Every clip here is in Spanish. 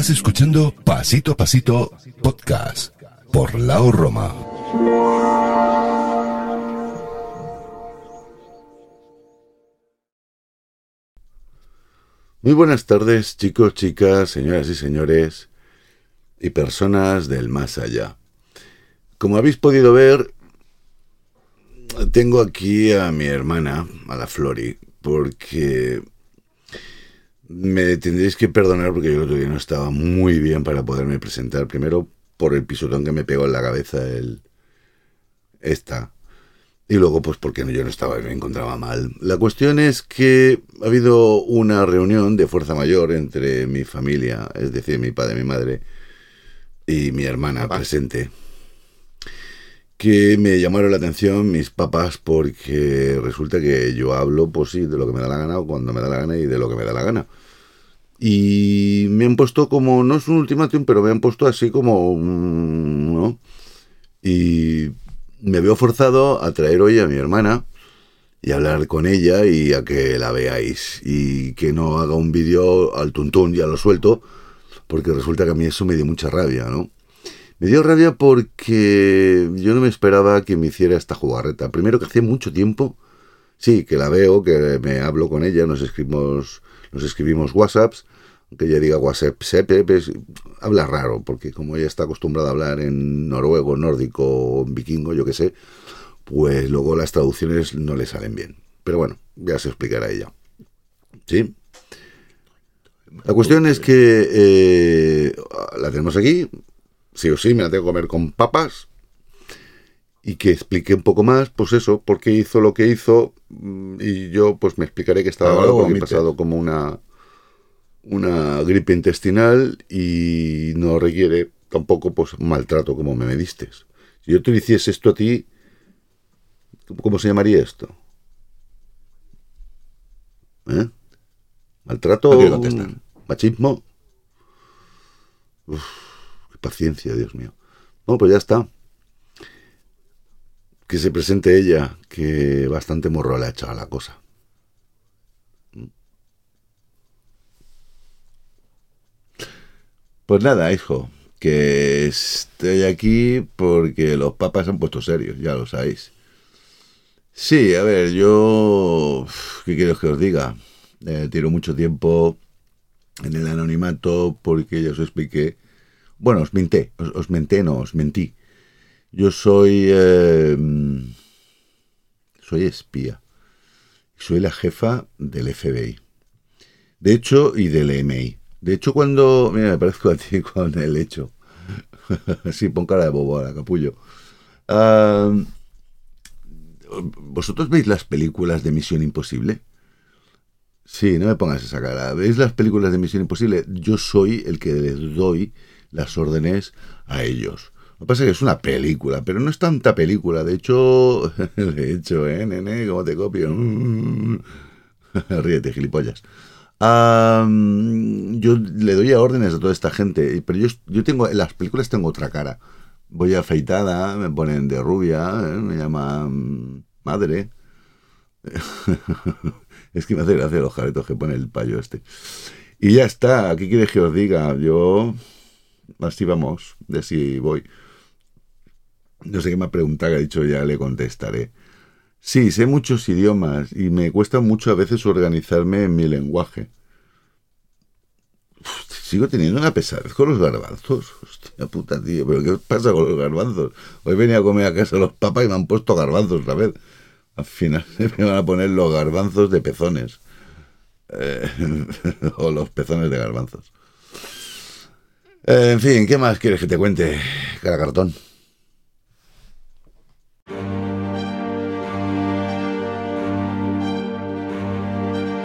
Estás escuchando Pasito a Pasito Podcast por Lao Roma. Muy buenas tardes, chicos, chicas, señoras y señores y personas del más allá. Como habéis podido ver, tengo aquí a mi hermana, a la Flori, porque me tendréis que perdonar porque yo todavía no estaba muy bien para poderme presentar. Primero por el pisotón que me pegó en la cabeza el esta. Y luego pues porque yo no estaba, me encontraba mal. La cuestión es que ha habido una reunión de fuerza mayor entre mi familia, es decir, mi padre, mi madre y mi hermana presente que me llamaron la atención mis papás porque resulta que yo hablo, pues sí, de lo que me da la gana o cuando me da la gana y de lo que me da la gana. Y me han puesto como, no es un ultimátum, pero me han puesto así como, ¿no? Y me veo forzado a traer hoy a mi hermana y hablar con ella y a que la veáis y que no haga un vídeo al tuntún, ya lo suelto, porque resulta que a mí eso me dio mucha rabia, ¿no? Me dio rabia porque yo no me esperaba que me hiciera esta jugarreta. Primero que hace mucho tiempo, sí, que la veo, que me hablo con ella, nos escribimos, nos escribimos WhatsApps, aunque ella diga WhatsApp, pues, habla raro, porque como ella está acostumbrada a hablar en noruego, nórdico, vikingo, yo qué sé, pues luego las traducciones no le salen bien. Pero bueno, ya se explicará ella. ¿Sí? La cuestión es que eh, la tenemos aquí, sí o sí me la tengo que comer con papas y que explique un poco más, pues eso, por qué hizo lo que hizo mm, y yo pues me explicaré que estaba mal porque he pasado como una una gripe intestinal y no requiere tampoco pues maltrato como me mediste. Si yo te hiciese esto a ti, ¿cómo se llamaría esto? ¿Eh? ¿Maltrato? ¿Machismo? Uf paciencia, Dios mío. Bueno, pues ya está. Que se presente ella, que bastante morro le ha echado a la cosa. Pues nada, hijo, que estoy aquí porque los papas han puesto serios, ya lo sabéis. Sí, a ver, yo... ¿Qué quiero que os diga? Eh, tiro mucho tiempo en el anonimato porque ya os expliqué bueno, os menté, os, menté, no, os mentí. Yo soy... Em, soy espía. Soy la jefa del FBI. De hecho, y del EMI. De hecho, cuando... Mira, me parezco a ti con el hecho. sí, pon cara de bobo ahora, capullo. ¿Vosotros veis las películas de Misión Imposible? Sí, no me pongas esa cara. ¿Veis las películas de Misión Imposible? Yo soy el que les doy las órdenes a ellos. Lo que pasa es que es una película, pero no es tanta película. De hecho, de hecho, ¿eh, nene? ¿Cómo te copio? Ríete, gilipollas. yo le doy órdenes a toda esta gente, pero yo, yo tengo, en las películas tengo otra cara. Voy afeitada, me ponen de rubia, ¿eh? me llaman madre. es que me hace gracia los jaretos que pone el payo este. Y ya está, ¿qué quieres que os diga? Yo así vamos, de si voy. No sé qué me ha preguntado, que ha dicho ya le contestaré. Sí, sé muchos idiomas y me cuesta mucho a veces organizarme en mi lenguaje. sigo teniendo una pesadez con los garbanzos. Hostia puta, tío, pero ¿qué pasa con los garbanzos? Hoy venía a comer a casa los papas y me han puesto garbanzos otra vez. Al final me van a poner los garbanzos de pezones. Eh, o los pezones de garbanzos. En fin, ¿qué más quieres que te cuente, cara cartón?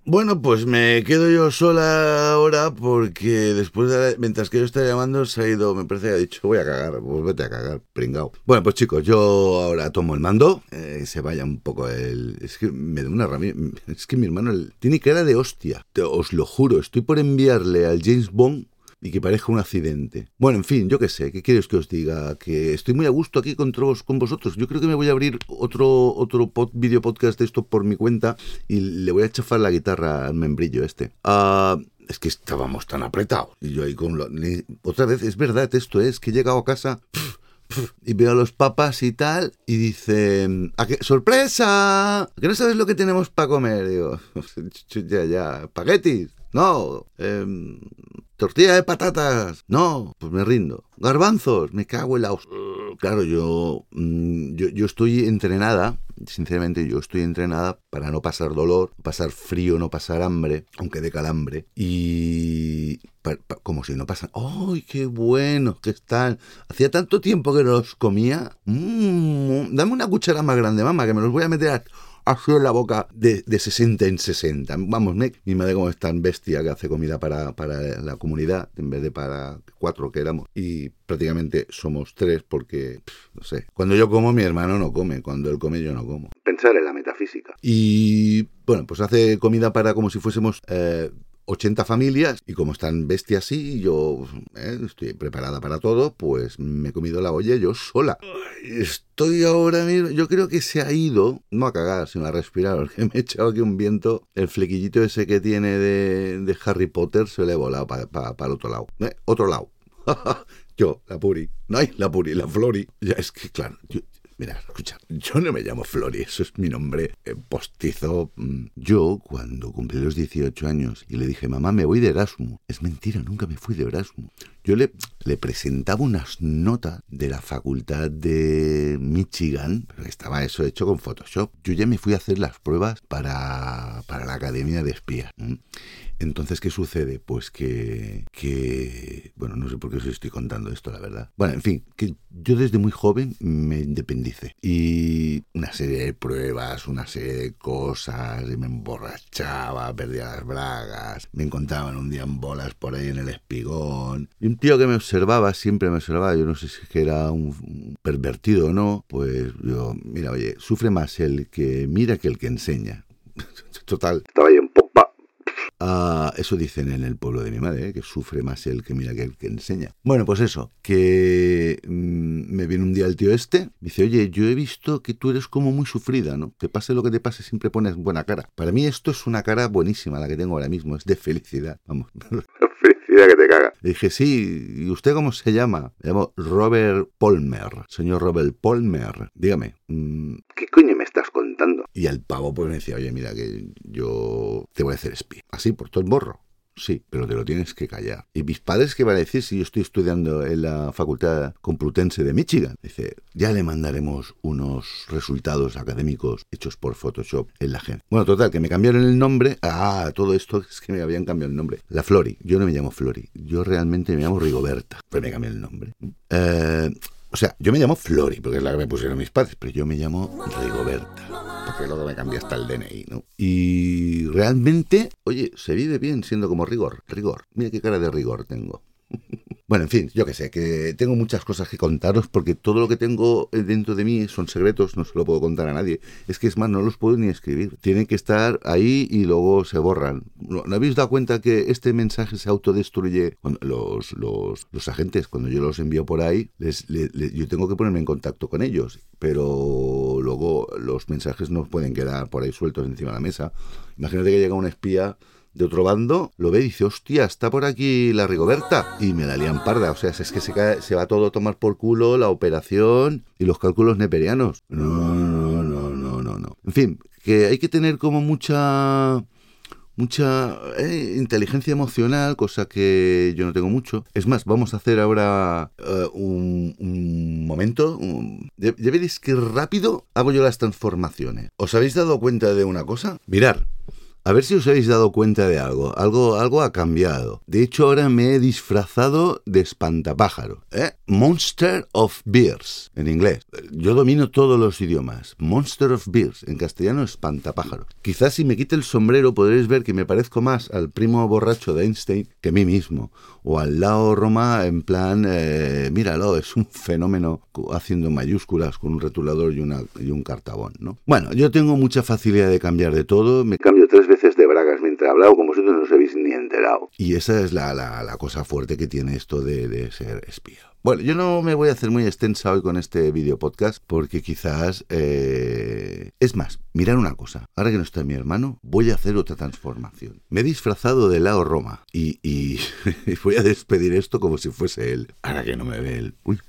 Bueno, pues me quedo yo sola ahora porque después de, mientras que yo estaba llamando se ha ido, me parece que ha dicho, voy a cagar, pues vete a cagar, pringao. Bueno, pues chicos, yo ahora tomo el mando, eh, se vaya un poco el... Es que me da una ramilla, es que mi hermano tiene cara de hostia, os lo juro, estoy por enviarle al James Bond y que parezca un accidente. Bueno, en fin, yo qué sé, ¿qué quieres que os diga? Que estoy muy a gusto aquí con, vosotros. Yo creo que me voy a abrir otro, otro video podcast de esto por mi cuenta y le voy a chafar la guitarra al membrillo este. Ah, es que estábamos tan apretados. Y yo ahí con... Lo, otra vez, es verdad, esto es que he llegado a casa... y veo a los papas y tal, y dice, ¿A qué? ¡sorpresa! ¿Que no sabes lo que tenemos para comer? Digo, ya, ya, espaguetis. No, eh, tortilla de patatas. No, pues me rindo. Garbanzos, me cago en la... Claro, yo, mm, yo, yo estoy entrenada sinceramente yo estoy entrenada para no pasar dolor, pasar frío, no pasar hambre, aunque de calambre. Y como si no pasan. ¡Ay, qué bueno que están! Hacía tanto tiempo que no los comía. Mm, dame una cuchara más grande, mamá, que me los voy a meter a en la boca de, de 60 en 60. Vamos, mi madre como es tan bestia que hace comida para, para la comunidad en vez de para cuatro que éramos. Y prácticamente somos tres porque, no sé, cuando yo como mi hermano no come, cuando él come yo no como. Pensar en la metafísica. Y bueno, pues hace comida para como si fuésemos eh, 80 familias y como están bestias así, yo eh, estoy preparada para todo, pues me he comido la olla yo sola. Estoy ahora mismo, yo creo que se ha ido, no a cagar, sino a respirar, porque me he echado aquí un viento, el flequillito ese que tiene de, Harry Potter se le ha volado para el otro lado. ¿eh? Otro lado. yo, la Puri, no hay la Puri, la Flori. Ya es que, claro, yo, Mira, escucha, yo no me llamo Flori, eso es mi nombre eh, postizo. Mm, yo, cuando cumplí los 18 años y le dije, mamá, me voy de Erasmus. Es mentira, nunca me fui de Erasmus. Yo le, le presentaba unas notas de la facultad de Michigan, pero estaba eso hecho con Photoshop. Yo ya me fui a hacer las pruebas para, para la Academia de Espías. Entonces, ¿qué sucede? Pues que, que, bueno, no sé por qué os estoy contando esto, la verdad. Bueno, en fin, que yo desde muy joven me independicé y una serie de pruebas, una serie de cosas, y me emborrachaba, perdía las bragas, me encontraban un día en bolas por ahí en el espigón. Un tío que me observaba, siempre me observaba, yo no sé si es que era un pervertido o no, pues yo, mira, oye, sufre más el que mira que el que enseña. Total. Estaba ahí un Ah, eso dicen en el pueblo de mi madre, ¿eh? que sufre más el que mira que el que enseña. Bueno, pues eso, que mm, me viene un día el tío este, dice, oye, yo he visto que tú eres como muy sufrida, ¿no? Te pase lo que te pase, siempre pones buena cara. Para mí esto es una cara buenísima, la que tengo ahora mismo, es de felicidad, vamos. que te caga. Le dije, sí, ¿y usted cómo se llama? Me llamo Robert Polmer. Señor Robert Polmer, dígame, mm, ¿qué coño me estás contando? Y el pavo pues me decía, oye, mira que yo te voy a hacer espía. Así, por todo el morro. Sí, pero te lo tienes que callar. ¿Y mis padres qué van a decir si yo estoy estudiando en la Facultad Complutense de Michigan? Dice, ya le mandaremos unos resultados académicos hechos por Photoshop en la agencia. Bueno, total, que me cambiaron el nombre. Ah, todo esto es que me habían cambiado el nombre. La Flori. Yo no me llamo Flori. Yo realmente me llamo Rigoberta. Pero me cambié el nombre. Eh, o sea, yo me llamo Flori, porque es la que me pusieron mis padres, pero yo me llamo Rigoberta porque luego me cambié hasta el DNI, ¿no? Y realmente, oye, se vive bien siendo como rigor, rigor. Mira qué cara de rigor tengo. Bueno, en fin, yo que sé, que tengo muchas cosas que contaros porque todo lo que tengo dentro de mí son secretos, no se lo puedo contar a nadie. Es que es más, no los puedo ni escribir. Tienen que estar ahí y luego se borran. ¿No, habéis dado cuenta que este mensaje se autodestruye? Cuando los, los, los agentes, cuando yo los envío por ahí, les, yo tengo que ponerme en contacto con ellos, pero luego los mensajes no pueden quedar por ahí sueltos encima de la mesa. Imagínate que llega un espía de otro bando lo ve y dice, hostia, está por aquí la Rigoberta. Y me la lían parda. O sea, es que se, cae, se va todo a tomar por culo la operación y los cálculos neperianos. No, no, no, no, no, no. En fin, que hay que tener como mucha mucha eh, inteligencia emocional, cosa que yo no tengo mucho. Es más, vamos a hacer ahora eh, un, momento. ya, veréis que rápido hago yo las transformaciones. ¿Os habéis dado cuenta de una cosa? Mirar, a ver si os habéis dado cuenta de algo. Algo, algo ha cambiado. De hecho, ahora me he disfrazado de espantapájaro. ¿eh? Monster of Beers, en inglés. Yo domino todos los idiomas. Monster of Beers, en castellano espantapájaro. Quizás si me quite el sombrero podréis ver que me parezco más al primo borracho de Einstein que a mí mismo. O al lado Roma en plan, eh, míralo, es un fenómeno haciendo mayúsculas con un retulador y, una, y un cartabón, ¿no? Bueno, yo tengo mucha facilidad de cambiar de todo. Me cambio tres veces de bragas mientras he hablado, como vosotros no os habéis ni enterado. Y esa es la, la, cosa fuerte que tiene esto de, de ser espía. Bueno, yo no me voy a hacer muy extensa hoy con este video podcast porque quizás... Eh... Es más, mirar una cosa. Ahora que no está mi hermano, voy a hacer otra transformación. Me he disfrazado de Lao Roma y, y voy a despedir esto como si fuese él. Ahora que no me ve él. Uy,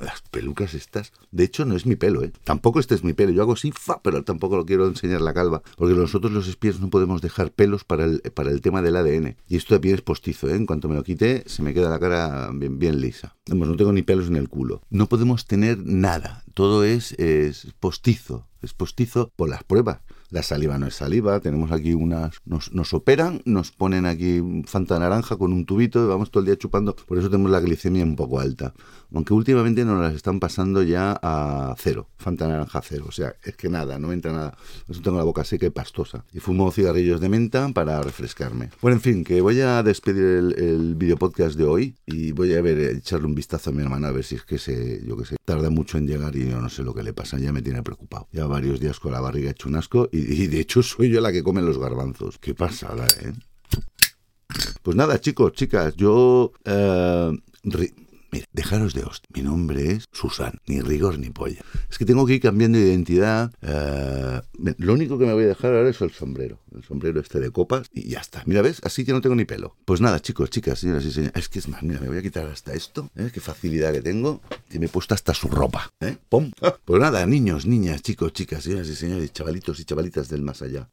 las pelucas estas. De hecho, no es mi pelo, ¿eh? Tampoco este es mi pelo. Yo hago así, fa, pero tampoco lo quiero enseñar la calva. Porque nosotros los espías no podemos dejar pelos para el, para el tema del ADN. Y esto también es postizo, ¿eh? En cuanto me lo quite, se me queda la cara bien, bien lisa. Vamos, no tengo ni pelos en el culo. No podemos tener nada. Todo es, es postizo. Es postizo por las pruebas. La saliva no es saliva, tenemos aquí unas, nos, nos operan, nos ponen aquí fanta naranja con un tubito y vamos todo el día chupando, por eso tenemos la glicemia un poco alta. Aunque últimamente nos las están pasando ya a cero, fanta naranja cero, o sea, es que nada, no me entra nada. Yo tengo la boca seca y pastosa. Y fumo cigarrillos de menta para refrescarme. Bueno, en fin, que voy a despedir el, el video podcast de hoy y voy a ver, echarle un vistazo a mi hermana a ver si es que se, yo que sé, tarda mucho en llegar y yo no sé lo que le pasa, ya me tiene preocupado. Ya varios días con la barriga hecho un asco y y, de hecho soy yo la que come los garbanzos. Qué pasada, ¿eh? Pues nada, chicos, chicas, yo... Eh, Mira, dejaros de host. Mi nombre es Susan, ni rigor ni polla. Es que tengo que ir cambiando de identidad. Eh, lo único que me voy a dejar ahora es el sombrero. El sombrero este de copas y ya está. Mira, ¿ves? Así que no tengo ni pelo. Pues nada, chicos, chicas, señoras y señores. Es que es más, mira, me voy a quitar hasta esto. ¿eh? Qué facilidad que tengo. Que me he puesto hasta su ropa. ¿eh? ¡Pum! Pues nada, niños, niñas, chicos, chicas, señoras y señores, chavalitos y chavalitas del más allá.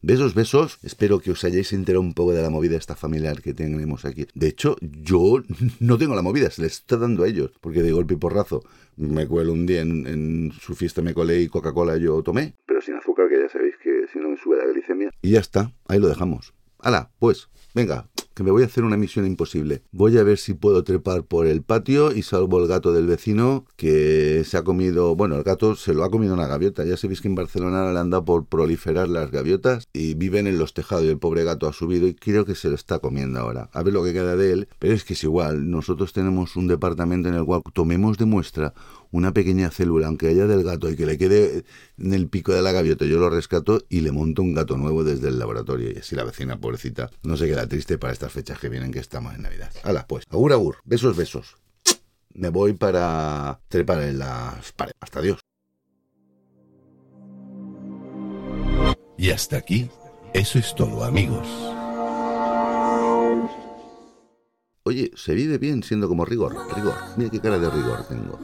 Besos, besos. Espero que os hayáis enterado un poco de la movida esta familiar que tenemos aquí. De hecho, yo no tengo la movida, se les está dando a ellos. Porque de golpe y porrazo me cuelo un día en, su fiesta, me colé y Coca-Cola yo tomé. Pero sin azúcar, que ya sabéis que si no me sube la glicemia. Y ya está, ahí lo dejamos. Hala, pues, venga, que me voy a hacer una misión imposible. Voy a ver si puedo trepar por el patio y salvo el gato del vecino que se ha comido, bueno, el gato se lo ha comido una gaviota. Ya sabéis que en Barcelona le han dado por proliferar las gaviotas y viven en los tejados y el pobre gato ha subido y creo que se lo está comiendo ahora. A ver lo que queda de él, pero es que es igual. Nosotros tenemos un departamento en el cual tomemos de muestra una pequeña célula, aunque haya del gato y que le quede en el pico de la gaviota, yo lo rescato y le monto un gato nuevo desde el laboratorio. Y así la vecina, pobrecita, no se queda triste para estas fechas que vienen que estamos en Navidad. Hala, pues, agur, agur, besos, besos. Me voy para trepar en las paredes. Hasta Dios. Y hasta aquí, eso es todo, amigos. Oye, se vive bien siendo como rigor. Rigor. Mira qué cara de rigor tengo.